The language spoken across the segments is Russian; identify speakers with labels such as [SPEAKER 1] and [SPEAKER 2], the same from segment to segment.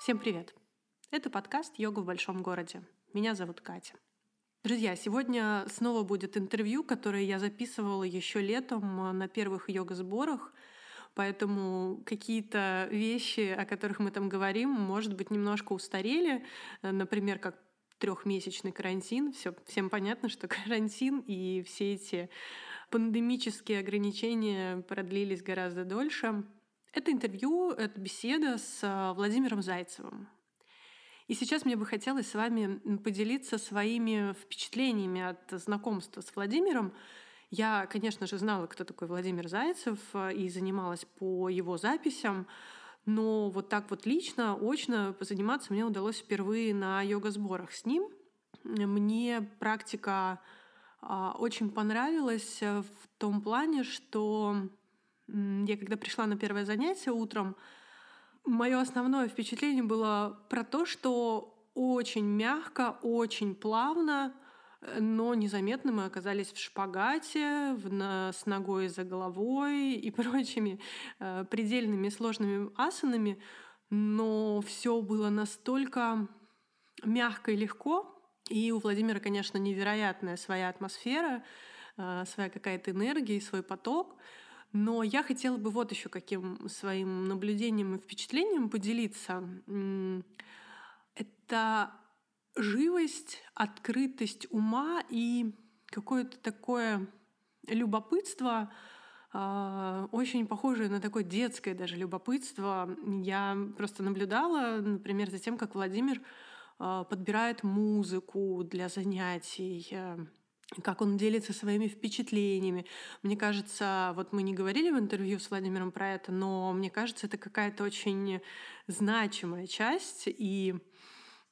[SPEAKER 1] Всем привет! Это подкаст «Йога в большом городе». Меня зовут Катя. Друзья, сегодня снова будет интервью, которое я записывала еще летом на первых йога-сборах, поэтому какие-то вещи, о которых мы там говорим, может быть, немножко устарели. Например, как трехмесячный карантин. Все, всем понятно, что карантин и все эти пандемические ограничения продлились гораздо дольше. Это интервью, это беседа с а, Владимиром Зайцевым. И сейчас мне бы хотелось с вами поделиться своими впечатлениями от знакомства с Владимиром. Я, конечно же, знала, кто такой Владимир Зайцев, а, и занималась по его записям, но вот так вот лично, очно позаниматься мне удалось впервые на йога-сборах с ним. Мне практика а, очень понравилась в том плане, что я когда пришла на первое занятие утром, мое основное впечатление было про то, что очень мягко, очень плавно, э, но незаметно мы оказались в шпагате, в, на, с ногой за головой и прочими э, предельными сложными асанами. Но все было настолько мягко и легко. И у Владимира, конечно, невероятная своя атмосфера, э, своя какая-то энергия и свой поток — но я хотела бы вот еще каким своим наблюдением и впечатлением поделиться. Это живость, открытость ума и какое-то такое любопытство, а, очень похожее на такое детское даже любопытство. Я просто наблюдала, например, за тем, как Владимир а, подбирает музыку для занятий, э, как он делится своими впечатлениями. Мне кажется, вот мы не говорили в интервью с Владимиром про это, но мне кажется, это какая-то очень значимая часть, и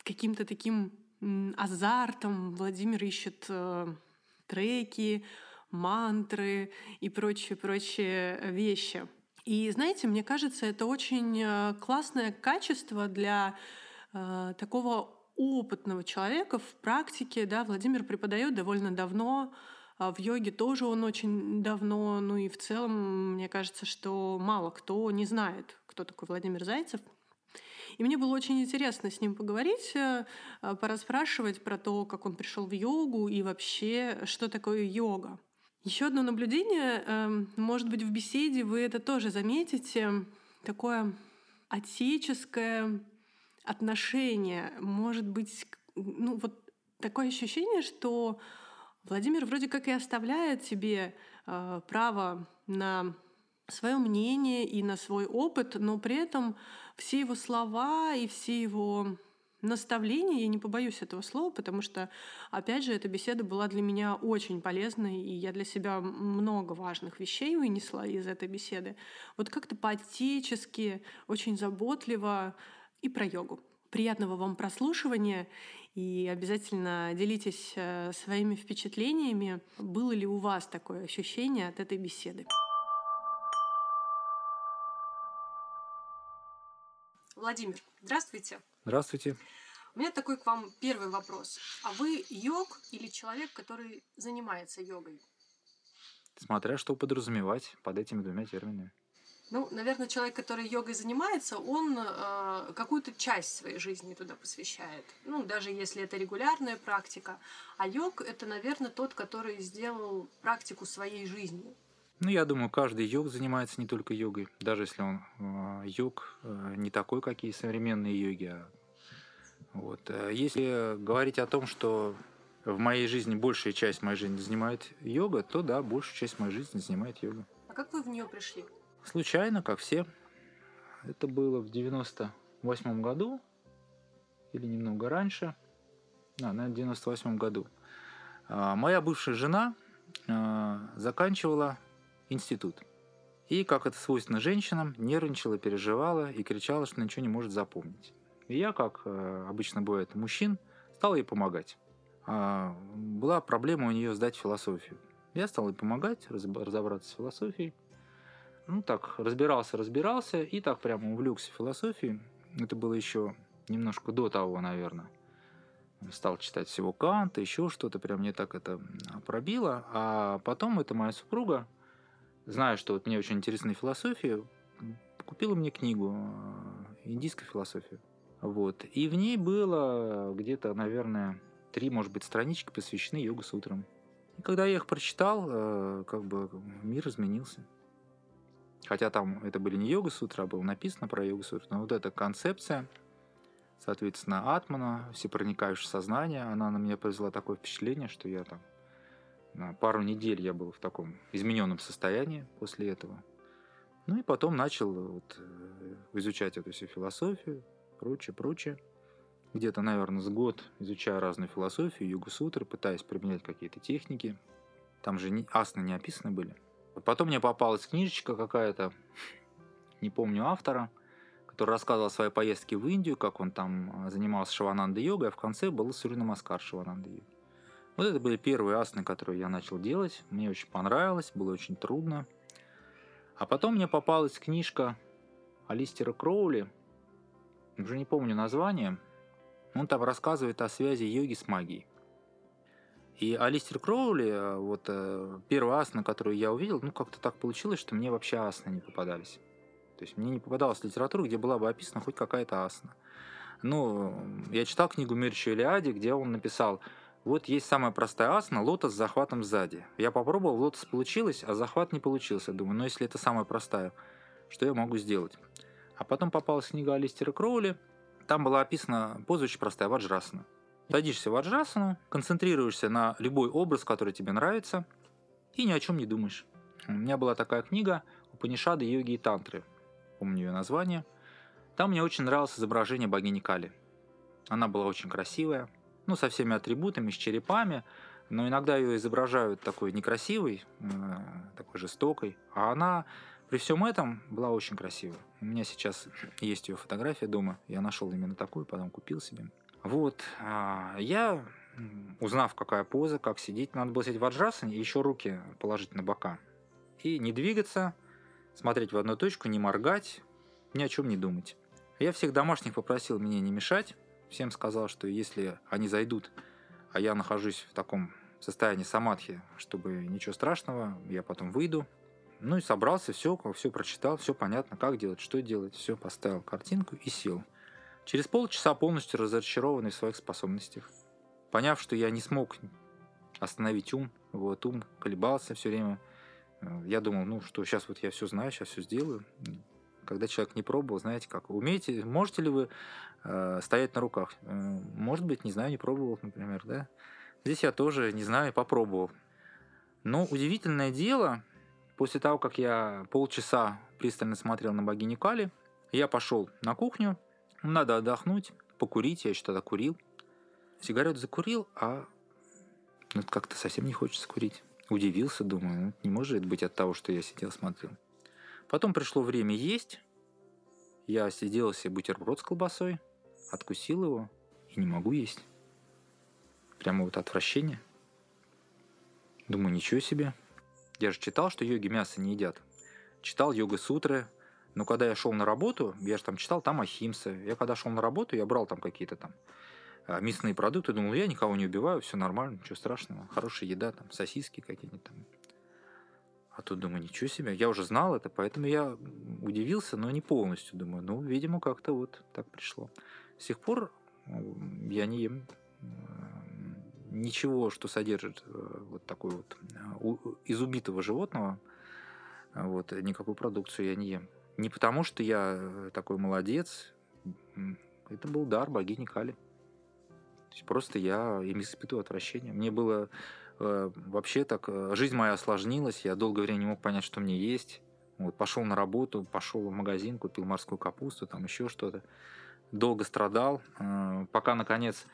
[SPEAKER 1] каким-то таким азартом Владимир ищет э, треки, мантры и прочие-прочие вещи. И знаете, мне кажется, это очень э, классное качество для э, такого опытного человека в практике, да, Владимир преподает довольно давно, а в йоге тоже он очень давно, ну и в целом, мне кажется, что мало кто не знает, кто такой Владимир Зайцев. И мне было очень интересно с ним поговорить, э, пораспрашивать про то, как он пришел в йогу и вообще, что такое йога. Еще одно наблюдение, эм, может быть, в беседе вы это тоже заметите, такое отеческое отношение, может быть, ну вот такое ощущение, что Владимир вроде как и оставляет себе э, право на свое мнение и на свой опыт, но при этом все его слова и все его наставления, я не побоюсь этого слова, потому что, опять же, эта беседа была для меня очень полезной, и я для себя много важных вещей вынесла из этой беседы. Вот как-то по-отечески, очень заботливо и про йогу. Приятного вам прослушивания и обязательно делитесь э, своими впечатлениями. Было ли у вас такое ощущение от этой беседы? Владимир, здравствуйте.
[SPEAKER 2] Здравствуйте.
[SPEAKER 1] У меня такой к вам первый вопрос. А вы йог или человек, который занимается йогой?
[SPEAKER 2] Смотря что подразумевать под этими двумя терминами.
[SPEAKER 1] Ну, наверное, человек, который йогой занимается, он э, какую-то часть своей жизни туда посвящает. Ну, даже если это регулярная практика. А йог это, наверное, тот, который сделал практику своей жизнью.
[SPEAKER 2] Ну, я думаю, каждый йог занимается не только йогой, даже если он э, йог э, не такой, какие современные йоги. А, вот. Э, если говорить о том, что в моей жизни большая часть моей жизни занимает йога, то да, большая часть моей жизни занимает йога.
[SPEAKER 1] А как вы в нее пришли?
[SPEAKER 2] Случайно, как все. Это было в 98 году или немного раньше. Да, в 98 году. А, моя бывшая жена а, заканчивала институт. И, как это свойственно женщинам, нервничала, переживала и кричала, что ничего не может запомнить. И я, как а, обычно бывает мужчин, стал ей помогать. Была проблема у нее сдать философию. Я стал ей помогать разобраться с философией ну так, разбирался, разбирался, и так прямо увлекся философией. Это было еще немножко до того, наверное. Стал читать всего Канта, еще что-то, прям мне так это пробило. А потом эта моя супруга, зная, что вот мне очень интересна философия, купила мне книгу э, «Индийская философия». Вот. И в ней было где-то, наверное, три, может быть, странички посвящены йога-сутрам. И когда я их прочитал, э, как бы мир изменился. Хотя там это были не йога-сутры, а было написано про йога-сутры, но вот эта концепция, соответственно, атмана, всепроникающее сознание, она на меня произвела такое впечатление, что я там на пару недель я был в таком измененном состоянии после этого. Ну и потом начал вот, э, изучать эту всю философию, прочее, прочее. Где-то, наверное, с год изучая разную философию, югу-сутры, пытаясь применять какие-то техники. Там же асны не описаны были. Потом мне попалась книжечка какая-то, не помню автора, который рассказывал о своей поездке в Индию, как он там э, занимался шавананда йогой, а в конце был Сурина Маскар шавананда йогой. Вот это были первые асны, которые я начал делать. Мне очень понравилось, было очень трудно. А потом мне попалась книжка Алистера Кроули, уже не помню название, он там рассказывает о связи йоги с магией. И Алистер Кроули, э, вот э, первая асна, которую я увидел, ну как-то так получилось, что мне вообще асны не попадались. То есть мне не попадалась литература, где была бы описана хоть какая-то асна. Ну, я читал книгу Мирча Илиади, где он написал, вот есть самая простая асна, лотос с захватом сзади. Я попробовал, лотос получилось, а захват не получился. Думаю, ну если это самая простая, что я могу сделать? А потом попалась книга Алистера Кроули, там была описана поза очень простая, ваджрасана. Садишься в ваджрасану, концентрируешься на любой образ, который тебе нравится, и ни о чем не думаешь. У меня была такая книга «Упанишады, йоги и тантры». Помню ее название. Там мне очень нравилось изображение богини Кали. Она была очень красивая, ну, со всеми атрибутами, с черепами, но иногда ее изображают такой некрасивой, э, такой жестокой, а она при всем этом была очень красивая. У меня сейчас есть ее фотография дома. Я нашел именно такую, потом купил себе. Вот. А, я, узнав, какая поза, как сидеть, надо было сидеть в аджасане и еще руки положить на бока. И не двигаться, смотреть в одну точку, не моргать, ни о чем не думать. Я всех домашних попросил мне не мешать. Всем сказал, что если они зайдут, а я нахожусь в таком состоянии самадхи, чтобы ничего страшного, я потом выйду, ну и собрался, все, все прочитал, все понятно, как делать, что делать, все поставил картинку и сел. Через полчаса полностью разочарованный в своих способностях. Поняв, что я не смог остановить ум, вот ум колебался все время. Э, я думал, ну что, сейчас вот я все знаю, сейчас все сделаю. Когда человек не пробовал, знаете как, умеете, можете ли вы э, стоять на руках? Э, может быть, не знаю, не пробовал, например, да? Здесь я тоже, не знаю, попробовал. Но удивительное дело, После того, как я полчаса пристально смотрел на богиню Кали, я пошел на кухню. Надо отдохнуть, покурить. Я тогда курил. Сигарету закурил, а ну, как-то совсем не хочется курить. Удивился, думаю, ну, не может быть от того, что я сидел, смотрел. Потом пришло время есть. Я сидел себе бутерброд с колбасой, откусил его и не могу есть. Прямо вот отвращение. Думаю, ничего себе. Я же читал, что йоги мясо не едят. Читал йога-сутры. Но когда я шел на работу, я же там читал, там ахимса. Я когда шел на работу, я брал там какие-то там а, мясные продукты. Думал, я никого не убиваю, все нормально, ничего страшного. Хорошая еда, там сосиски какие-нибудь там. А тут думаю, ничего себе, я уже знал это, поэтому я удивился, но не полностью. Думаю, ну, видимо, как-то вот так пришло. С тех пор я не ем ничего, что содержит э, вот такой вот э, из убитого животного, вот, никакую продукцию я не ем. Не потому, что я такой молодец, это был дар богини Кали. То есть просто я им испытываю отвращение. Мне было э, вообще так, жизнь моя осложнилась, я долгое время не мог понять, что мне есть. Вот, пошел на работу, пошел в магазин, купил морскую капусту, там еще что-то. Долго страдал, э, пока, наконец,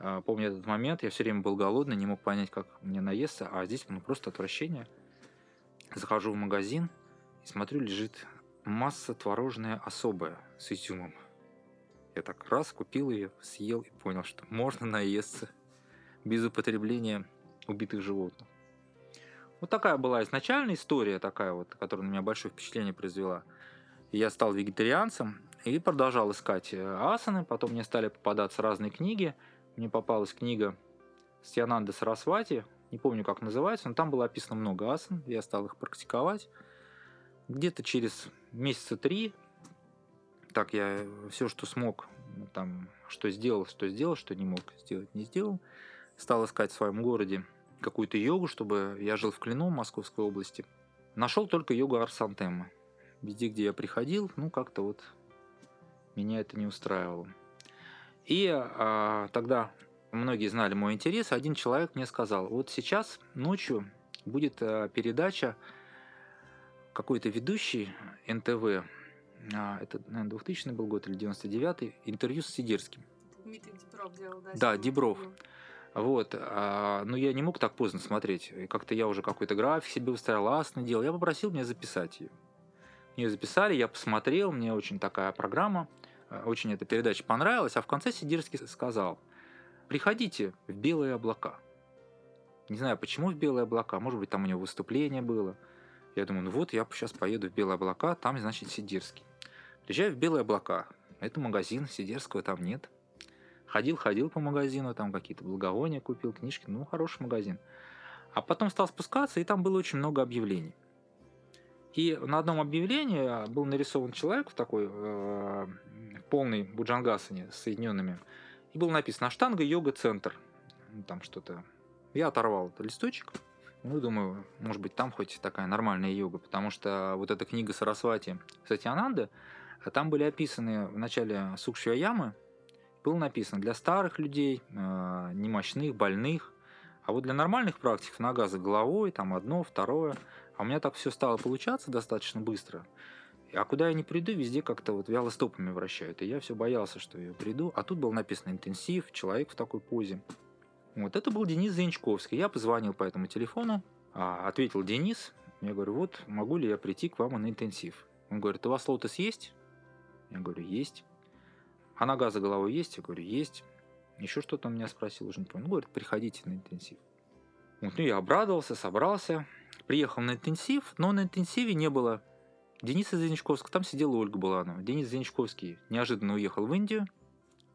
[SPEAKER 2] а, помню этот момент, я все время был голодный, не мог понять, как мне наесться, а здесь ну, просто отвращение. Захожу в магазин и смотрю, лежит масса творожная особая с изюмом. Я так раз купил ее, съел и понял, что можно наесться без употребления убитых животных. Вот такая была изначальная история, такая вот, которая на меня большое впечатление произвела. я стал вегетарианцем и продолжал искать э, асаны. Потом мне стали попадаться разные книги – мне попалась книга Стиананда Сарасвати, не помню, как называется, но там было описано много асан, я стал их практиковать. Где-то через месяца три, так я все, что смог, там, что сделал, что сделал, что не мог сделать, не сделал. Стал искать в своем городе какую-то йогу, чтобы я жил в Клину, Московской области. Нашел только йогу Арсантема. Везде, где я приходил, ну, как-то вот меня это не устраивало. И а, тогда многие знали мой интерес. Один человек мне сказал, вот сейчас ночью будет а, передача какой-то ведущий НТВ, а, это, наверное, 2000 был год или 99 интервью с Сидерским.
[SPEAKER 1] Дмитрий Дебров делал, да?
[SPEAKER 2] Да, Дебров. Вот, а, но я не мог так поздно смотреть. Как-то я уже какой-то график себе выстраивал, асны делал. Я попросил меня записать ее. Мне записали, я посмотрел, мне очень такая программа, а, очень эта передача понравилась, а в конце Сидирский сказал, приходите в белые облака. Не знаю, почему в белые облака, может быть, там у него выступление было. Я думаю, ну вот, я сейчас поеду в белые облака, там, значит, Сидирский. Приезжаю в белые облака, это магазин, Сидерского там нет. Ходил, ходил по магазину, там какие-то благовония купил, книжки, ну, хороший магазин. А потом стал спускаться, и там было очень много объявлений. И на одном объявлении был нарисован человек в такой э, полной буджангасане с соединенными. И было написано «Аштанга йога-центр». Там что-то. Я оторвал этот листочек. Ну, думаю, может быть, там хоть такая нормальная йога, потому что вот эта книга Сарасвати Сатьянанда, там были описаны в начале Сукшваямы, было написано для старых людей, э, немощных, больных, а вот для нормальных практиков нога за головой, там одно, второе. А у меня так все стало получаться достаточно быстро. А куда я не приду, везде как-то вот вяло стопами вращают. И я все боялся, что я приду. А тут было написано интенсив, человек в такой позе. Вот это был Денис Зенчковский. Я позвонил по этому телефону, а, ответил Денис. Я говорю, вот могу ли я прийти к вам на интенсив? Он говорит, у вас лотос есть? Я говорю, есть. А нога за головой есть? Я говорю, есть. Еще что-то он меня спросил, уже не помню. Он говорит, приходите на интенсив. Вот, ну, я обрадовался, собрался, приехал на интенсив, но на интенсиве не было Дениса Зеничковского, там сидела Ольга Буланова. Денис Зеничковский неожиданно уехал в Индию,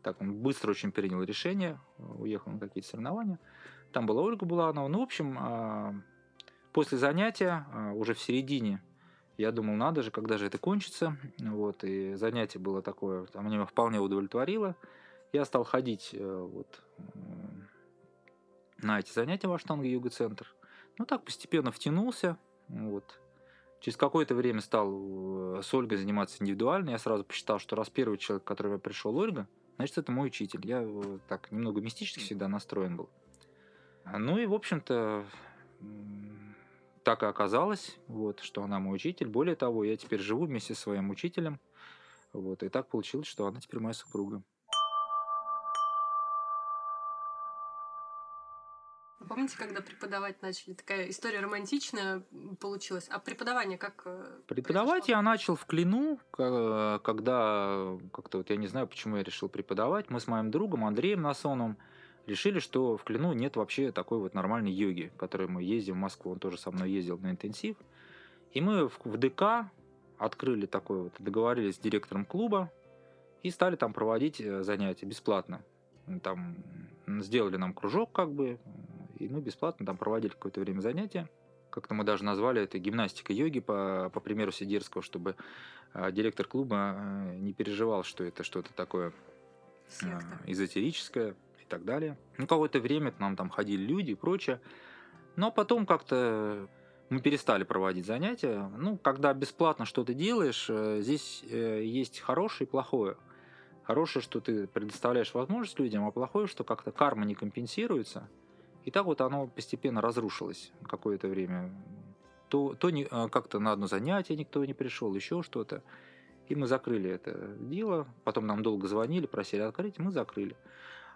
[SPEAKER 2] так он быстро очень принял решение, уехал на какие-то соревнования. Там была Ольга Буланова. Ну, в общем, а, после занятия, а, уже в середине я думал, надо же, когда же это кончится. Вот, и занятие было такое, там меня вполне удовлетворило. Я стал ходить э, вот, на эти занятия в Аштанга Юга Центр. Ну, так постепенно втянулся. Вот. Через какое-то время стал э, с Ольгой заниматься индивидуально. Я сразу посчитал, что раз первый человек, к которому я пришел, Ольга, значит, это мой учитель. Я так немного мистически всегда настроен был. Ну и, в общем-то, так и оказалось, вот, что она мой учитель. Более того, я теперь живу вместе со своим учителем. Вот, и так получилось, что она теперь моя супруга.
[SPEAKER 1] Помните, когда преподавать начали? Такая история романтичная получилась. А преподавание как
[SPEAKER 2] э, Преподавать произошло? я начал в Клину, когда как-то вот я не знаю, почему я решил преподавать. Мы с моим другом Андреем Насоном решили, что в Клину нет вообще такой вот нормальной йоги, которой мы ездим в Москву, он тоже со мной ездил на интенсив. И мы в ДК открыли такой вот, договорились с директором клуба и стали там проводить э, занятия бесплатно. Там сделали нам кружок как бы, и мы бесплатно там проводили какое-то время занятия. Как-то мы даже назвали это гимнастика йоги по, по примеру Сидерского, чтобы э, директор клуба э, не переживал, что это что-то такое э, эзотерическое и так далее. Ну, какое-то время нам там ходили люди и прочее. Но потом как-то мы перестали проводить занятия. Ну, когда бесплатно что-то делаешь, э, здесь э, есть хорошее и плохое. Хорошее, что ты предоставляешь возможность людям, а плохое, что как-то карма не компенсируется. И так вот оно постепенно разрушилось какое-то время. То, то не, э, как-то на одно занятие никто не пришел, еще что-то. И мы закрыли это дело. Потом нам долго звонили, просили открыть, мы закрыли.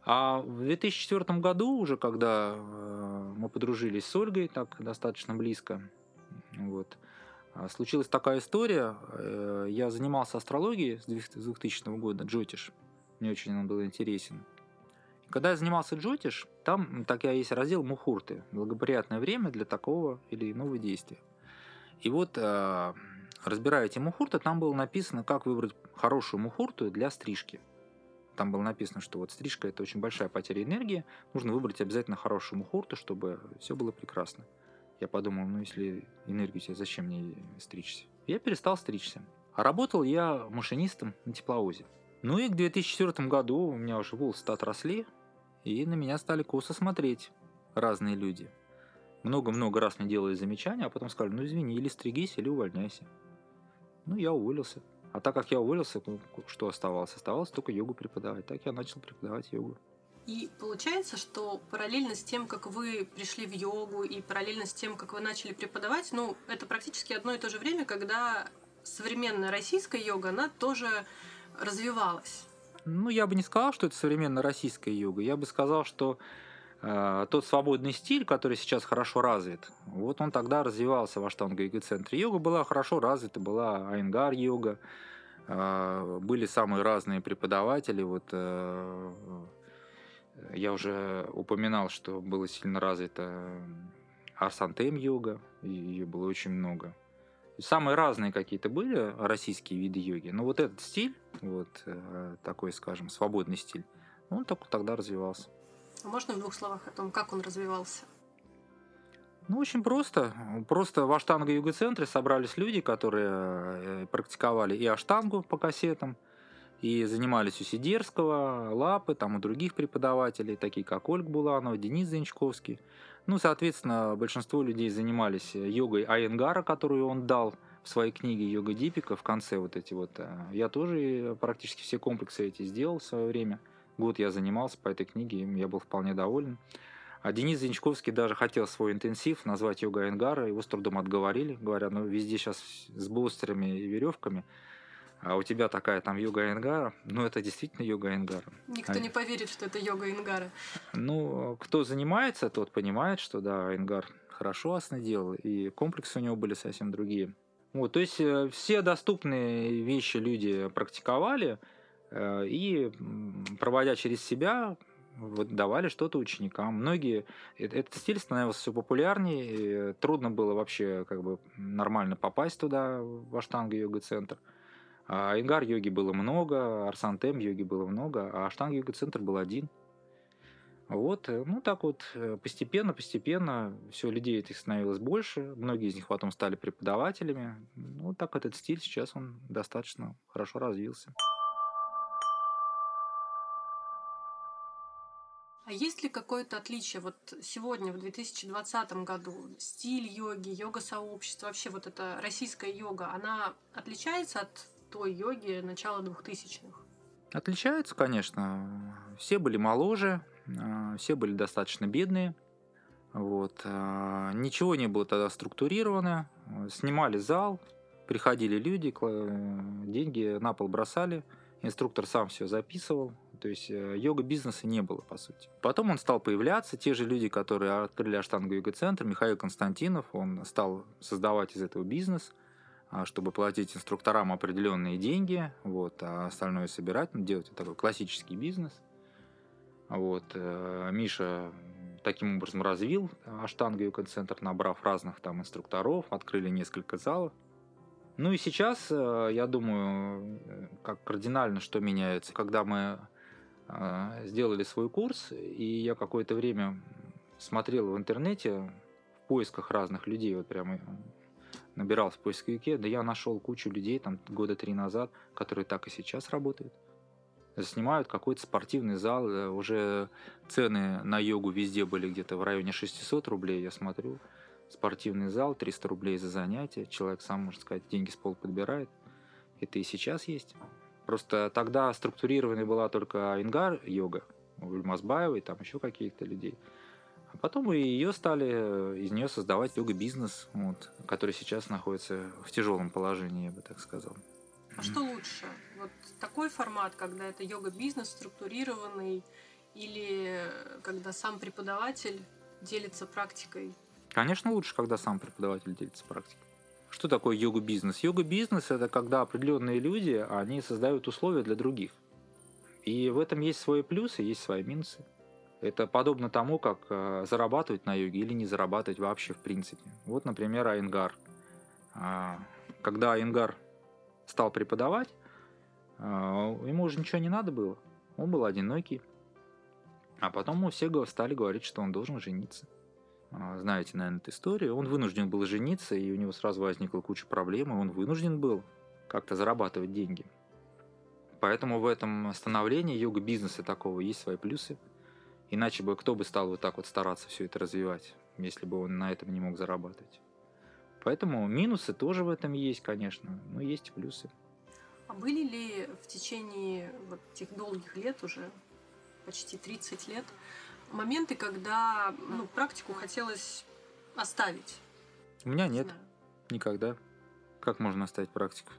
[SPEAKER 2] А в 2004 году уже, когда э, мы подружились с Ольгой так достаточно близко, вот, а, случилась такая история. Э, я занимался астрологией с 2000 года, Джотиш. Мне очень он был интересен. Когда я занимался Джотиш, там такая есть раздел мухурты. Благоприятное время для такого или иного действия. И вот, э, разбирая эти мухурты, там было написано, как выбрать хорошую мухурту для стрижки там было написано, что вот стрижка это очень большая потеря энергии, нужно выбрать обязательно хорошую мухурту, чтобы все было прекрасно. Я подумал, ну если энергию тебе, зачем мне стричься? Я перестал стричься. А работал я машинистом на тепловозе. Ну и к 2004 году у меня уже волосы отросли, и на меня стали косо смотреть разные люди. Много-много раз мне делали замечания, а потом сказали, ну извини, или стригись, или увольняйся. Ну, я уволился. А так как я уволился, что оставалось? Оставалось только йогу преподавать. Так я начал преподавать йогу.
[SPEAKER 1] И получается, что параллельно с тем, как вы пришли в йогу, и параллельно с тем, как вы начали преподавать, ну, это практически одно и то же время, когда современная российская йога, она тоже развивалась.
[SPEAKER 2] Ну, я бы не сказал, что это современная российская йога. Я бы сказал, что э, тот свободный стиль, который сейчас хорошо развит, вот он тогда развивался в Аштанга йога центре. Йога была хорошо развита, была айнгар йога, э, были самые разные преподаватели. Вот э, я уже упоминал, что было сильно развито Арсантем йога, ее было очень много. Самые разные какие-то были российские виды йоги, но вот этот стиль, вот э, такой, скажем, свободный стиль, он только тогда развивался.
[SPEAKER 1] А можно в двух словах о том, как он развивался?
[SPEAKER 2] Ну, очень просто. Просто в Аштанго-йога-центре собрались люди, которые э, практиковали и аштангу по кассетам, и занимались у Сидерского, Лапы, там у других преподавателей, такие как Ольга Буланова, Денис Занчковский. Ну, соответственно, большинство людей занимались йогой Айенгара, которую он дал в своей книге «Йога Дипика» в конце вот эти вот. Э, я тоже практически все комплексы эти сделал в свое время. Год я занимался по этой книге, я был вполне доволен. А Денис Занчковский даже хотел свой интенсив назвать йога Айенгара, его с трудом отговорили, говоря, ну везде сейчас с блостерами и веревками – а у тебя такая там йога Ингара, ну это действительно йога Ингара.
[SPEAKER 1] Никто а... не поверит, что это йога Ингара.
[SPEAKER 2] Ну, кто занимается, тот понимает, что да, Ингар хорошо оснадил, и комплексы у него были совсем другие. Вот, то есть э, все доступные вещи люди практиковали, э, и проводя через себя, вот, давали что-то ученикам. Многие, этот стиль становился все популярнее, трудно было вообще как бы нормально попасть туда, в Аштанга йога-центр. А Ингар йоги было много, Арсантем йоги было много, а Аштанг йога центр был один. Вот, э, ну так вот, э, постепенно, постепенно все людей этих становилось больше, многие из них потом стали преподавателями. Ну так этот стиль сейчас он достаточно хорошо развился.
[SPEAKER 1] А есть ли какое-то отличие вот сегодня, в 2020 году, стиль йоги, йога-сообщество, вообще вот эта российская йога, она отличается от той йоги начала двухтысячных?
[SPEAKER 2] Отличаются, конечно. Все были моложе, а, все были достаточно бедные. Вот. А, ничего не было тогда структурировано. Снимали зал, приходили люди, деньги на пол бросали. Инструктор сам все записывал. То есть э, йога-бизнеса не было, по сути. Потом он стал появляться. Те же люди, которые открыли Аштангу йога-центр, Михаил Константинов, он стал создавать из этого бизнес – чтобы платить инструкторам определенные деньги, вот, а остальное собирать, ну, делать такой классический бизнес. Вот, э, Миша таким образом развил Аштанга йога центр, набрав разных там инструкторов, открыли несколько залов. Ну и сейчас, э, я думаю, как кардинально что меняется, когда мы э, сделали свой курс, и я какое-то время смотрел в интернете в поисках разных людей, вот прямо набирал в поисковике, да я нашел кучу людей там года три назад, которые так и сейчас работают. Снимают какой-то спортивный зал, э, уже цены на йогу везде были где-то в районе 600 рублей, я смотрю. Спортивный зал, 300 рублей за занятие, человек сам, можно сказать, деньги с пола подбирает. Это и сейчас есть. Просто тогда структурированной была только Ингар йога, у Ильмазбаева и там еще каких-то людей. А потом и ее стали, э, из нее создавать йога-бизнес, вот, который сейчас находится в тяжелом положении, я бы так сказал.
[SPEAKER 1] А что лучше? Вот такой формат, когда это йога-бизнес структурированный, или когда сам преподаватель делится практикой?
[SPEAKER 2] Конечно, лучше, когда сам преподаватель делится практикой. Что такое йога-бизнес? Йога-бизнес – это когда определенные люди, они создают условия для других. И в этом есть свои плюсы, есть свои минусы. Это подобно тому, как э, зарабатывать на йоге или не зарабатывать вообще в принципе. Вот, например, Айнгар. А, когда Айнгар стал преподавать, а, ему уже ничего не надо было. Он был одинокий. А потом ему все стали говорить, что он должен жениться. А, знаете, наверное, эту историю. Он вынужден был жениться, и у него сразу возникла куча проблем, и он вынужден был как-то зарабатывать деньги. Поэтому в этом становлении йога-бизнеса такого есть свои плюсы. Иначе бы кто бы стал вот так вот стараться все это развивать, если бы он на этом не мог зарабатывать. Поэтому минусы тоже в этом есть, конечно, но есть и плюсы.
[SPEAKER 1] А были ли в течение вот этих долгих лет уже, почти 30 лет, моменты, когда ну, практику хотелось оставить?
[SPEAKER 2] У меня нет, не никогда. Как можно оставить практику?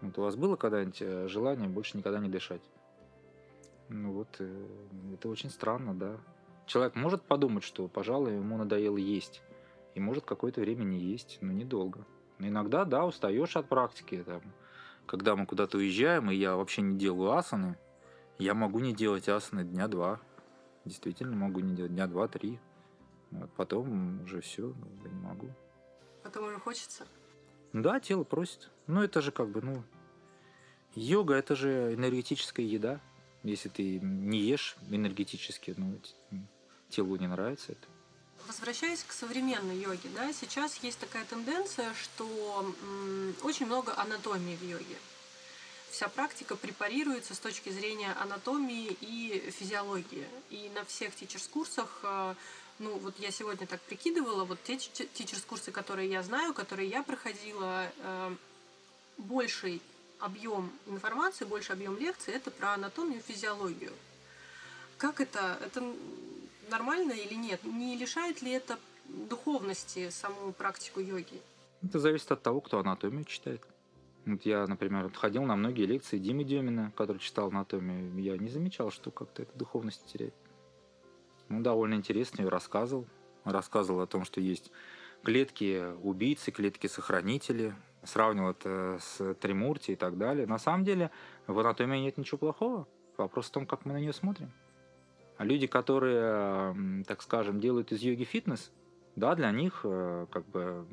[SPEAKER 2] Вот у вас было когда-нибудь э, желание больше никогда не дышать? Ну вот, э, это очень странно, да. Человек может подумать, что, пожалуй, ему надоело есть. И может какое-то время не есть, но недолго. Но иногда, да, устаешь от практики. Там, когда мы куда-то уезжаем, и я вообще не делаю асаны, я могу не делать асаны дня два. Действительно, могу не делать дня два-три. Вот потом уже все, не могу.
[SPEAKER 1] Потом уже хочется?
[SPEAKER 2] Да, тело просит. Ну, это же как бы, ну, йога это же энергетическая еда. Если ты не ешь энергетически, ну, телу не нравится это.
[SPEAKER 1] Возвращаясь к современной йоге, да, сейчас есть такая тенденция, что очень много анатомии в йоге. Вся практика препарируется с точки зрения анатомии и физиологии. И на всех тичерс-курсах, э, ну вот я сегодня так прикидывала, вот те тичерс-курсы, которые я знаю, которые я проходила, э, больший объем информации, больше объем лекций, это про анатомию и физиологию. Как это? Это нормально или нет? Не лишает ли это духовности саму практику йоги?
[SPEAKER 2] Это зависит от того, кто анатомию читает. Вот я, например, ходил на многие лекции Димы Демина, который читал анатомию. Я не замечал, что как-то это духовность теряет. Ну, довольно интересно ее рассказывал. Рассказывал о том, что есть клетки убийцы, клетки сохранители. Сравнивал это с Тримурти и так далее. На самом деле в анатомии нет ничего плохого. Вопрос в том, как мы на нее смотрим. А люди, которые, так скажем, делают из йоги фитнес, да, для них, э, как бы,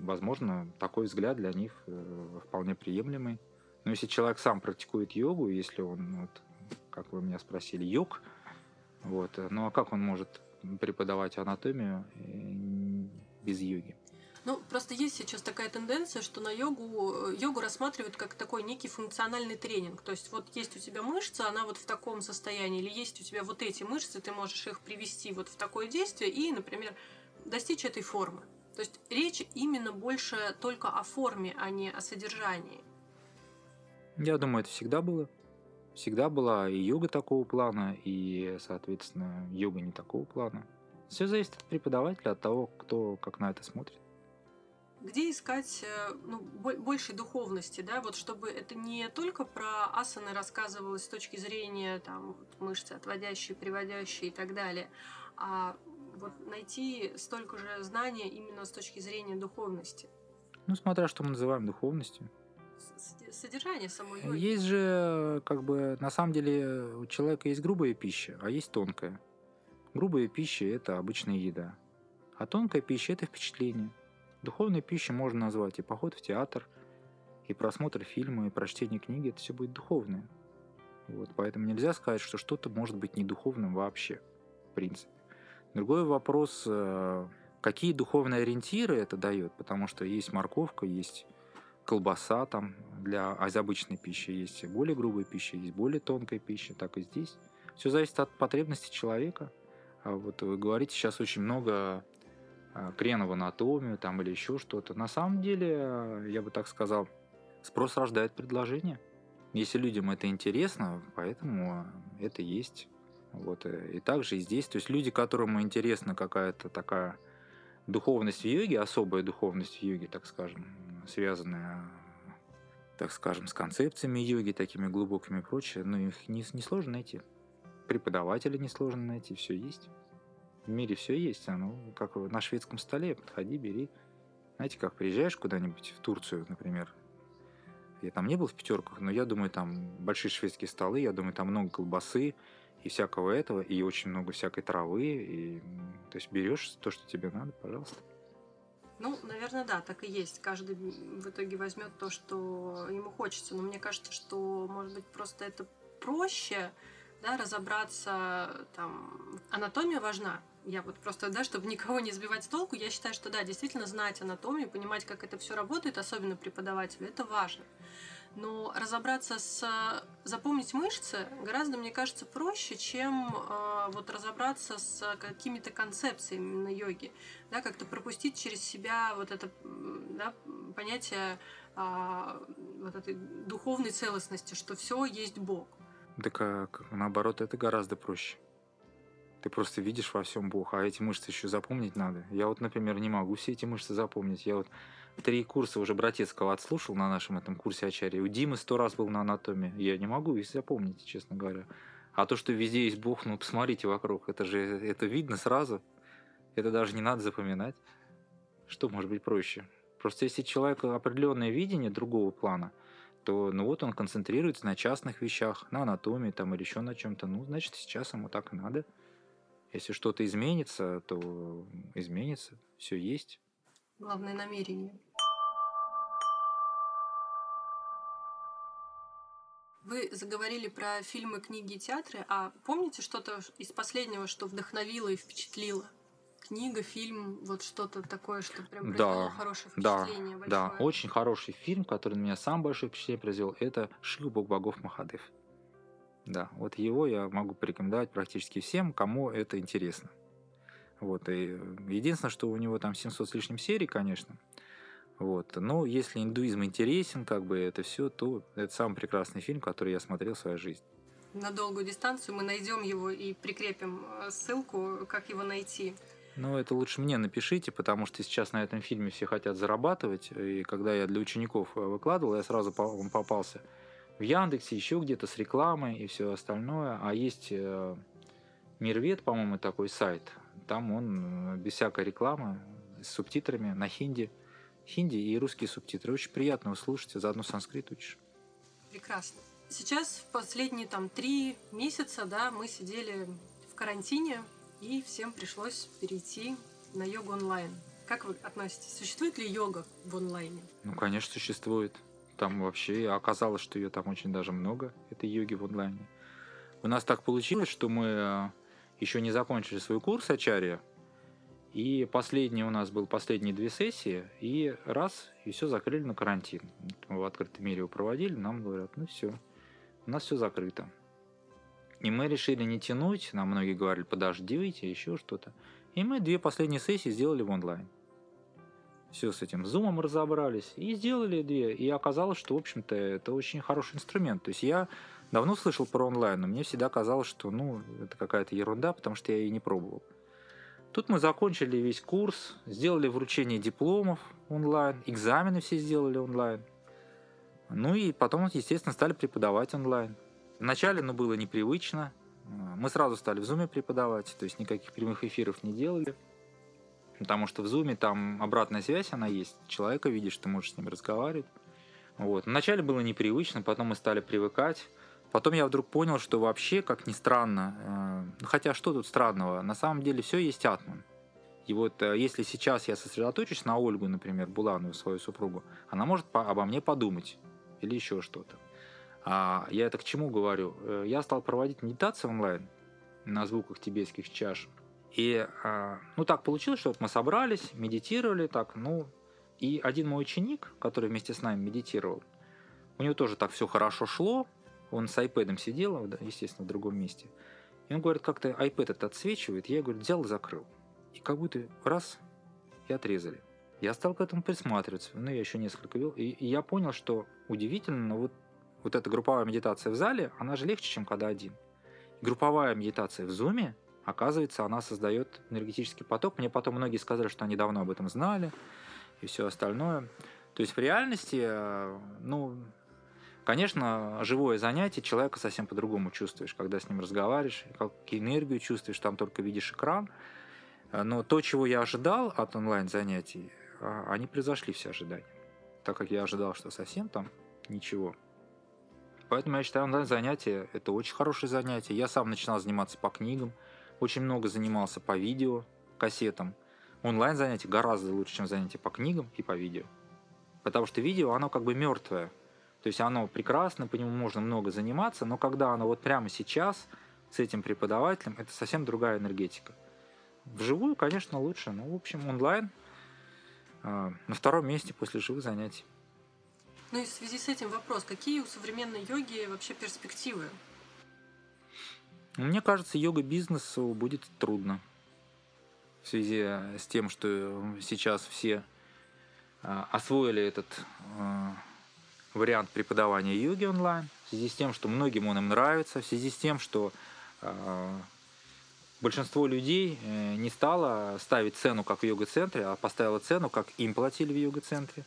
[SPEAKER 2] возможно, такой взгляд для них э, вполне приемлемый. Но если человек сам практикует йогу, если он, вот, как вы меня спросили, йог, вот, э, ну а как он может преподавать анатомию без йоги?
[SPEAKER 1] Ну, просто есть сейчас такая тенденция, что на йогу, э, йогу рассматривают как такой некий функциональный тренинг. То есть вот есть у тебя мышца, она вот в таком состоянии, или есть у тебя вот эти мышцы, ты можешь их привести вот в такое действие и, например, достичь этой формы. То есть речь именно больше только о форме, а не о содержании.
[SPEAKER 2] Я думаю, это всегда было. Всегда была и йога такого плана, и, соответственно, йога не такого плана. Все зависит от преподавателя, от того, кто как на это смотрит
[SPEAKER 1] где искать э, ну, больше духовности, да, вот чтобы это не только про асаны рассказывалось с точки зрения там мышцы отводящие, приводящие и так далее, а вот найти столько же знания именно с точки зрения духовности.
[SPEAKER 2] Ну, смотря что мы называем духовностью.
[SPEAKER 1] Содержание самой йоги.
[SPEAKER 2] Есть же, как бы, на самом деле, у человека есть грубая пища, а есть тонкая. Грубая пища – это обычная еда. А тонкая пища – это впечатление. Духовной пищей можно назвать и поход в театр, и просмотр фильма, и прочтение книги. Это все будет духовное. Вот, поэтому нельзя сказать, что что-то может быть не духовным вообще, в принципе. Другой вопрос, э, какие духовные ориентиры это дает, потому что есть морковка, есть колбаса там для из обычной пищи, есть более грубая пища, есть более тонкая пища, так и здесь. Все зависит от потребностей человека. А вот вы говорите, сейчас очень много Э, крена в анатомию там или еще что-то. На самом деле, э, я бы так сказал, спрос рождает предложение. Если людям это интересно, поэтому это есть. Вот. Э, и также и здесь. То есть люди, которым интересна какая-то такая духовность в йоге, особая духовность в йоге, так скажем, связанная так скажем, с концепциями йоги, такими глубокими и прочее, но их не, не найти. Преподавателя не сложно найти, все есть. В мире все есть, оно как на шведском столе, подходи, бери. Знаете, как приезжаешь куда-нибудь в Турцию, например, я там не был в пятерках, но я думаю, там большие шведские столы, я думаю, там много колбасы и всякого этого, и очень много всякой травы. И, то есть берешь то, что тебе надо, пожалуйста.
[SPEAKER 1] Ну, наверное, да, так и есть. Каждый в итоге возьмет то, что ему хочется. Но мне кажется, что, может быть, просто это проще да, разобраться, там, анатомия важна. Я вот просто, да, чтобы никого не сбивать с толку, я считаю, что да, действительно знать анатомию, понимать, как это все работает, особенно преподавателю, это важно. Но разобраться с... Запомнить мышцы гораздо, мне кажется, проще, чем э, вот разобраться с какими-то концепциями на йоге. Да, как-то пропустить через себя вот это да, понятие э, вот этой духовной целостности, что все есть Бог.
[SPEAKER 2] Да как, наоборот, это гораздо проще. Ты просто видишь во всем Бог, а эти мышцы еще запомнить надо. Я вот, например, не могу все эти мышцы запомнить. Я вот три курса уже Братецкого отслушал на нашем этом курсе Ачари. У Димы сто раз был на анатомии. Я не могу их запомнить, честно говоря. А то, что везде есть Бог, ну посмотрите вокруг, это же это видно сразу. Это даже не надо запоминать. Что может быть проще? Просто если человек определенное видение другого плана, то ну вот он концентрируется на частных вещах, на анатомии там или еще на чем-то. Ну, значит, сейчас ему так и надо. Если что-то изменится, то изменится. Все есть.
[SPEAKER 1] Главное намерение. Вы заговорили про фильмы, книги и театры, а помните что-то из последнего, что вдохновило и впечатлило? Книга, фильм, вот что-то такое, что прям произвело да, хорошее впечатление.
[SPEAKER 2] Да, большое. да, очень хороший фильм, который на меня сам большое впечатление произвел, это «Шив Бог богов Махадев». Да, вот его я могу порекомендовать практически всем, кому это интересно. Вот, и единственное, что у него там 700 с лишним серий, конечно. Вот. Но если индуизм интересен, как бы это все, то это самый прекрасный фильм, который я смотрел в своей жизни.
[SPEAKER 1] На долгую дистанцию мы найдем его и прикрепим э, ссылку, как его найти.
[SPEAKER 2] Ну, это лучше мне напишите, потому что сейчас на этом фильме все хотят зарабатывать. И когда я для учеников э, выкладывал, я сразу попался в Яндексе, еще где-то с рекламой и все остальное. А есть э, Мирвет, по-моему, такой сайт. Там он э, без всякой рекламы, с субтитрами на хинди. Хинди и русские субтитры. Очень приятно его слушать, заодно санскрит учишь.
[SPEAKER 1] Прекрасно. Сейчас в последние там три месяца, да, мы сидели в карантине, и всем пришлось перейти на йогу онлайн. Как вы относитесь? Существует ли йога в онлайне?
[SPEAKER 2] Ну, конечно, существует. Там вообще оказалось, что ее там очень даже много, этой йоги в онлайне. У нас так получилось, что мы э, еще не закончили свой курс Ачарья, и последний у нас был последние две сессии, и раз, и все закрыли на карантин. Мы в открытом мире его проводили, нам говорят, ну все, у нас все закрыто. И мы решили не тянуть, нам многие говорили, подождите, еще что-то. И мы две последние сессии сделали в онлайн все с этим зумом разобрались и сделали две. И оказалось, что, в общем-то, это очень хороший инструмент. То есть я давно слышал про онлайн, но мне всегда казалось, что, ну, это какая-то ерунда, потому что я ее не пробовал. Тут мы закончили весь курс, сделали вручение дипломов онлайн, экзамены все сделали онлайн. Ну и потом, естественно, стали преподавать онлайн. Вначале, ну, было непривычно. Мы сразу стали в зуме преподавать, то есть никаких прямых эфиров не делали. Потому что в зуме там обратная связь, она есть. Человека видишь, ты можешь с ним разговаривать. Вот. Вначале было непривычно, потом мы стали привыкать. Потом я вдруг понял, что вообще, как ни странно, э, хотя что тут странного, на самом деле все есть атман. И вот э, если сейчас я сосредоточусь на Ольгу, например, Буланову, свою супругу, она может по- обо мне подумать или еще что-то. А я это к чему говорю? Э, я стал проводить медитации онлайн на звуках тибетских чаш. И а, ну так получилось, что вот мы собрались, медитировали так, ну, и один мой ученик, который вместе с нами медитировал, у него тоже так все хорошо шло, он с айпэдом сидел, естественно, в другом месте. И он говорит, как-то iPad это отсвечивает, я, говорю, взял и закрыл. И как будто раз, и отрезали. Я стал к этому присматриваться, ну, я еще несколько вел, и, и я понял, что удивительно, но вот, вот эта групповая медитация в зале, она же легче, чем когда один. Групповая медитация в зуме – Оказывается, она создает энергетический поток. Мне потом многие сказали, что они давно об этом знали и все остальное. То есть в реальности, э, ну, конечно, живое занятие человека совсем по-другому чувствуешь, когда с ним разговариваешь, как энергию чувствуешь, там только видишь экран. Но то, чего я ожидал от онлайн-занятий, а, они превзошли все ожидания. Так как я ожидал, что совсем там ничего. Поэтому я считаю, онлайн-занятие – это очень хорошее занятие. Я сам начинал заниматься по книгам – очень много занимался по видео, кассетам. Онлайн занятия гораздо лучше, чем занятия по книгам и по видео. Потому что видео, оно как бы мертвое. То есть оно прекрасно, по нему можно много заниматься, но когда оно вот прямо сейчас, с этим преподавателем, это совсем другая энергетика. Вживую, конечно, лучше, но, в общем, онлайн э, на втором месте после живых занятий.
[SPEAKER 1] Ну и в связи с этим вопрос, какие у современной йоги вообще перспективы?
[SPEAKER 2] Мне кажется, йога-бизнесу будет трудно в связи с тем, что сейчас все э, освоили этот э, вариант преподавания йоги онлайн, в связи с тем, что многим он им нравится, в связи с тем, что э, большинство людей э, не стало ставить цену, как в йога-центре, а поставило цену, как им платили в йога-центре.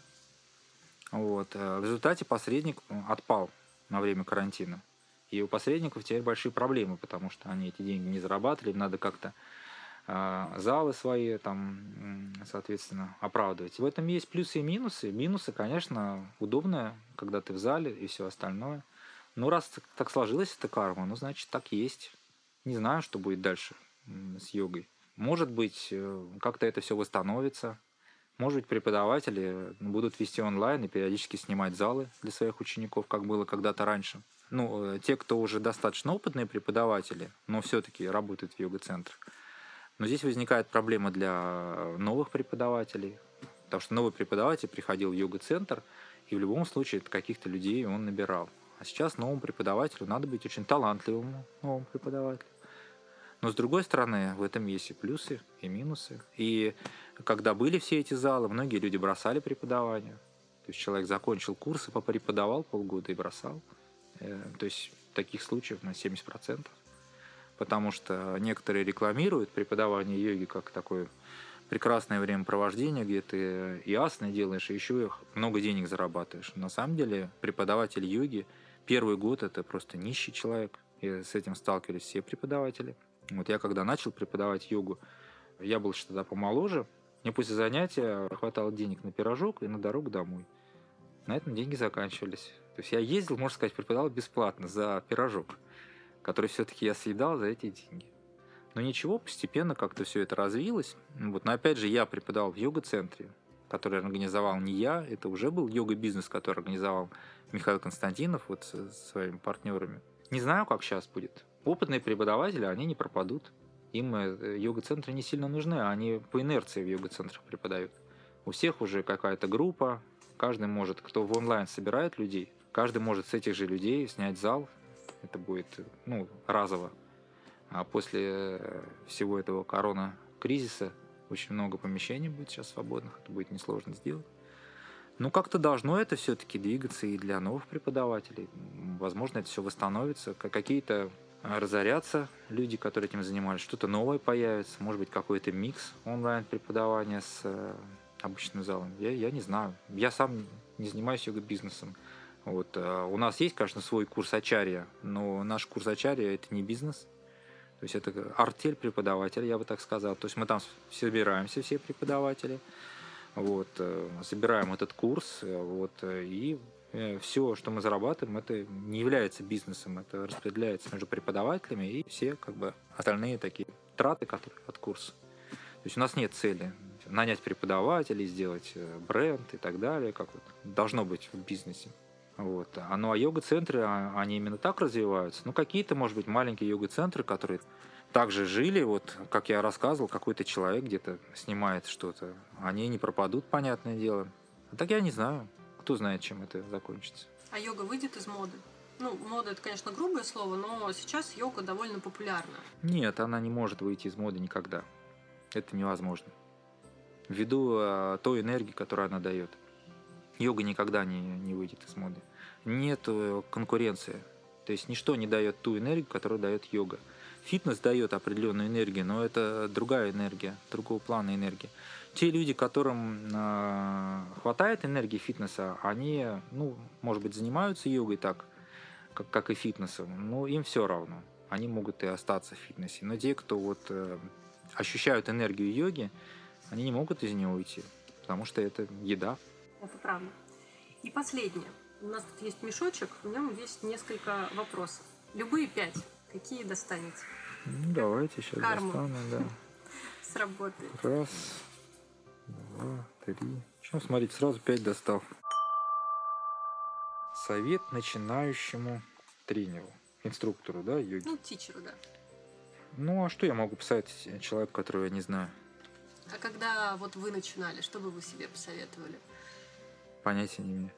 [SPEAKER 2] Вот. Э, в результате посредник отпал на время карантина. И у посредников теперь большие проблемы, потому что они эти деньги не зарабатывали, надо как-то а, залы свои там, соответственно, оправдывать. В этом есть плюсы и минусы. Минусы, конечно, удобно, когда ты в зале и все остальное. Ну, раз так сложилось эта карма, ну, значит, так есть. Не знаю, что будет дальше с йогой. Может быть, э, как-то это все восстановится. Может быть, преподаватели будут вести онлайн и периодически снимать залы для своих учеников, как было когда-то раньше. Ну, э, те, кто уже достаточно опытные преподаватели, но все-таки работают в йога-центрах, но здесь возникает проблема для новых преподавателей, потому что новый преподаватель приходил в йога-центр, и в любом случае каких-то людей он набирал. А сейчас новому преподавателю надо быть очень талантливым новым преподавателем. Но с другой стороны, в этом есть и плюсы, и минусы. И когда были все эти залы, многие люди бросали преподавание. То есть человек закончил курсы, попреподавал полгода и бросал. Э, то есть таких случаев на 70% потому что некоторые рекламируют преподавание йоги как такое прекрасное времяпровождение, где ты и асны делаешь, и еще много денег зарабатываешь. На самом деле преподаватель йоги первый год это просто нищий человек, и с этим сталкивались все преподаватели. Вот я когда начал преподавать йогу, я был что-то помоложе, мне после занятия хватало денег на пирожок и на дорогу домой. На этом деньги заканчивались. То есть я ездил, можно сказать, преподавал бесплатно за пирожок который все-таки я съедал за эти деньги. Но ничего, постепенно как-то все это развилось. Вот. Но опять же, я преподавал в йога-центре, который организовал не я, это уже был йога-бизнес, который организовал Михаил Константинов вот со своими партнерами. Не знаю, как сейчас будет. Опытные преподаватели, они не пропадут. Им э, йога-центры не сильно нужны, а они по инерции в йога-центрах преподают. У всех уже какая-то группа, каждый может, кто в онлайн собирает людей, каждый может с этих же людей снять зал, это будет ну, разово. А после всего этого корона-кризиса очень много помещений будет сейчас свободных, это будет несложно сделать. Ну, как-то должно это все-таки двигаться и для новых преподавателей. Возможно, это все восстановится. Какие-то разорятся люди, которые этим занимались, что-то новое появится, может быть, какой-то микс онлайн-преподавания с э, обычным залом. Я, я не знаю. Я сам не занимаюсь йога-бизнесом. Вот. А у нас есть, конечно, свой курс Ачария, но наш курс Ачария – это не бизнес. То есть это артель преподавателя, я бы так сказал. То есть мы там собираемся, все преподаватели, вот, э, собираем этот курс, э, вот, и э, все, что мы зарабатываем, это не является бизнесом, это распределяется между преподавателями и все как бы остальные такие траты, которые от курса. То есть у нас нет цели нанять преподавателей, сделать бренд и так далее, как вот должно быть в бизнесе. Вот. А, ну а йога-центры, а, они именно так развиваются. Ну какие-то, может быть, маленькие йога-центры, которые также жили, вот как я рассказывал, какой-то человек где-то снимает что-то. Они не пропадут, понятное дело. А так я не знаю. Кто знает, чем это закончится.
[SPEAKER 1] А йога выйдет из моды? Ну, мода это, конечно, грубое слово, но сейчас йога довольно популярна.
[SPEAKER 2] Нет, она не может выйти из моды никогда. Это невозможно. Ввиду э, той энергии, которую она дает. Йога никогда не, не выйдет из моды. Нет э, конкуренции. То есть ничто не дает ту энергию, которую дает йога. Фитнес дает определенную энергию, но это другая энергия, другого плана энергия. Те люди, которым э, хватает энергии фитнеса, они, ну, может быть, занимаются йогой так, как, как и фитнесом, но им все равно. Они могут и остаться в фитнесе. Но те, кто вот э, ощущают энергию йоги, они не могут из нее уйти, потому что это еда.
[SPEAKER 1] Это правда. И последнее. У нас тут есть мешочек, в нем есть несколько вопросов. Любые пять. Какие достанете?
[SPEAKER 2] Ну, давайте сейчас Карму. достану, да.
[SPEAKER 1] Сработает.
[SPEAKER 2] Раз, два, три. Чем смотрите, сразу пять достал. Совет начинающему тренеру. инструктору, да, йоги.
[SPEAKER 1] Ну, тичеру, да.
[SPEAKER 2] Ну, а что я могу посоветовать человеку, которого я не знаю?
[SPEAKER 1] А когда вот вы начинали, что бы вы себе посоветовали?
[SPEAKER 2] Понятия не имею.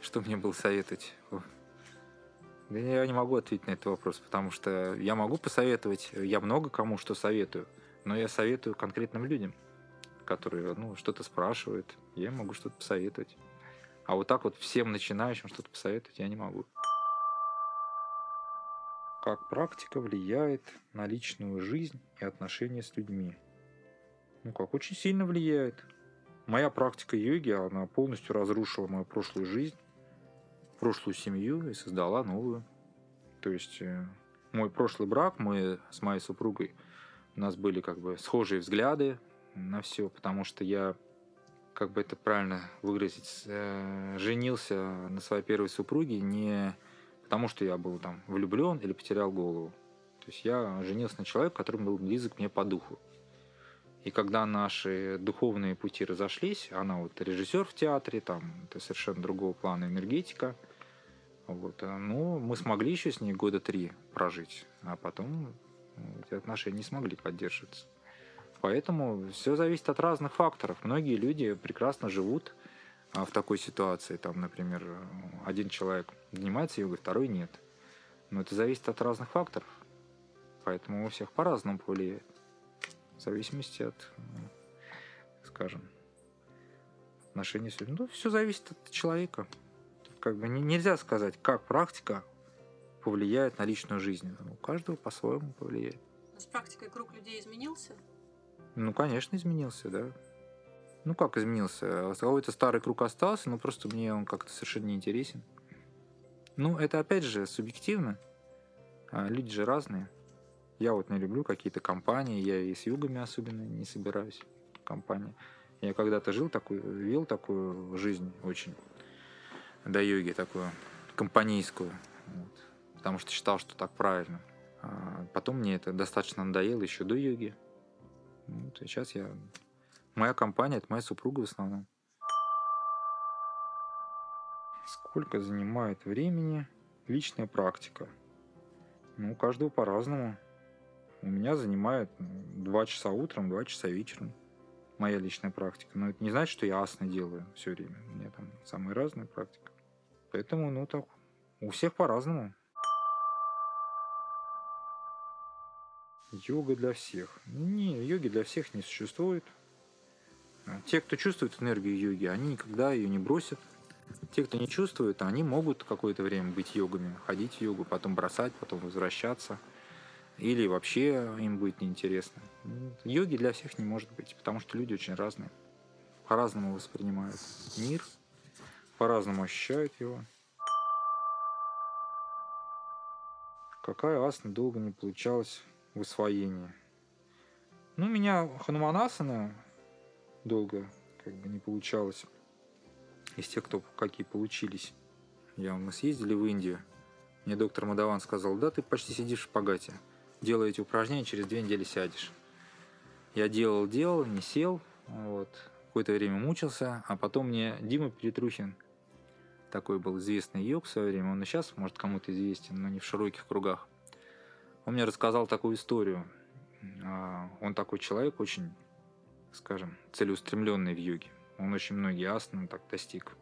[SPEAKER 2] Что мне было советовать? Да я не могу ответить на этот вопрос, потому что я могу посоветовать, я много кому что советую, но я советую конкретным людям, которые ну, что-то спрашивают, я могу что-то посоветовать. А вот так вот всем начинающим что-то посоветовать я не могу. Как практика влияет на личную жизнь и отношения с людьми? Ну как, очень сильно влияет. Моя практика йоги, она полностью разрушила мою прошлую жизнь, прошлую семью и создала новую. То есть э, мой прошлый брак, мы с моей супругой, у нас были как бы схожие взгляды на все, потому что я, как бы это правильно выразить, э, женился на своей первой супруге не потому, что я был там влюблен или потерял голову. То есть я женился на человеке, который был близок мне по духу. И когда наши духовные пути разошлись, она вот режиссер в театре, там это совершенно другого плана энергетика. Вот, э, ну, мы смогли еще с ней года три прожить, а потом эти отношения не смогли поддерживаться. Поэтому все зависит от разных факторов. Многие люди прекрасно живут а, в такой ситуации. Там, например, один человек занимается йогой, второй нет. Но это зависит от разных факторов. Поэтому у всех по-разному повлияет в зависимости от, ну, скажем, отношений с людьми. Ну, все зависит от человека. Как бы нельзя сказать, как практика повлияет на личную жизнь. У каждого по-своему повлияет.
[SPEAKER 1] С практикой круг людей изменился?
[SPEAKER 2] Ну, конечно, изменился, да. Ну, как изменился? Какой-то старый круг остался, но просто мне он как-то совершенно не интересен. Ну, это опять же субъективно. А люди же разные. Я вот не люблю какие-то компании, я и с югами особенно не собираюсь компании. Я когда-то жил такой, вел такую жизнь очень до йоги, такую компанейскую. Вот, потому что считал, что так правильно. А потом мне это достаточно надоело еще до йоги. Вот, и сейчас я... Моя компания — это моя супруга в основном. Сколько занимает времени личная практика? Ну, у каждого по-разному. У меня занимает 2 часа утром, 2 часа вечером. Моя личная практика. Но это не значит, что я асно делаю все время. У меня там самая разная практика. Поэтому, ну так, у всех по-разному. Йога для всех. Не, йоги для всех не существует. Те, кто чувствует энергию йоги, они никогда ее не бросят. Те, кто не чувствует, они могут какое-то время быть йогами, ходить в йогу, потом бросать, потом возвращаться – или вообще им будет неинтересно. Йоги для всех не может быть, потому что люди очень разные. По-разному воспринимают мир, по-разному ощущают его. Какая асана долго не получалась в освоении. Ну, у меня хануманасана долго как бы не получалось. Из тех, кто какие получились. Я, мы съездили в Индию. Мне доктор Мадаван сказал, да, ты почти сидишь в шпагате делаю эти упражнения, через две недели сядешь. Я делал, делал, не сел, вот, какое-то время мучился, а потом мне Дима Перетрухин, такой был известный йог в свое время, он и сейчас, может, кому-то известен, но не в широких кругах. Он мне рассказал такую историю. А, он такой человек очень, скажем, целеустремленный в йоге. Он очень многие асаны так достиг.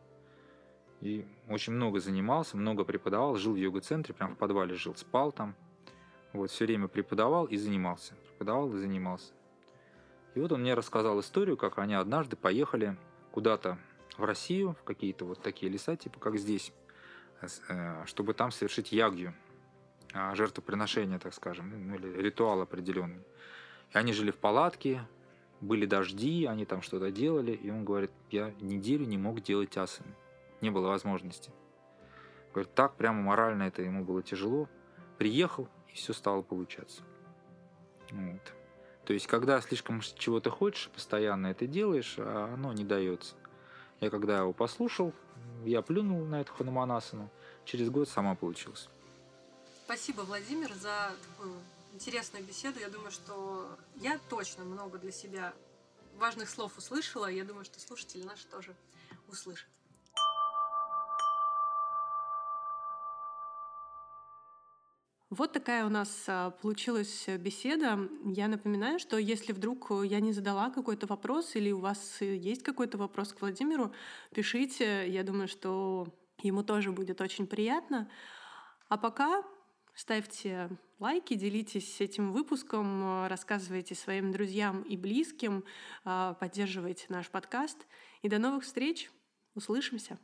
[SPEAKER 2] И очень много занимался, много преподавал, жил в йога-центре, прям в подвале жил, спал там – вот, все время преподавал и занимался. Преподавал и занимался. И вот он мне рассказал историю, как они однажды поехали куда-то в Россию, в какие-то вот такие леса, типа как здесь, э, чтобы там совершить ягью, а, жертвоприношение, так скажем, ну, или ритуал определенный. И они жили в палатке, были дожди, они там что-то делали, и он говорит, я неделю не мог делать асаны, не было возможности. Говорит, так прямо морально это ему было тяжело. Приехал, и все стало получаться. Вот. То есть, когда слишком чего-то хочешь, постоянно это делаешь, а оно не дается. Я когда его послушал, я плюнул на эту хануманасану, через год сама получилась.
[SPEAKER 1] Спасибо, Владимир, за такую интересную беседу. Я думаю, что я точно много для себя важных слов услышала. Я думаю, что слушатели наши тоже услышат. Вот такая у нас а, получилась беседа. Я напоминаю, что если вдруг я не задала какой-то вопрос или у вас есть какой-то вопрос к Владимиру, пишите. Я думаю, что ему тоже будет очень приятно. А пока ставьте лайки, делитесь этим выпуском, рассказывайте своим друзьям и близким, а, поддерживайте наш подкаст. И до новых встреч. Услышимся.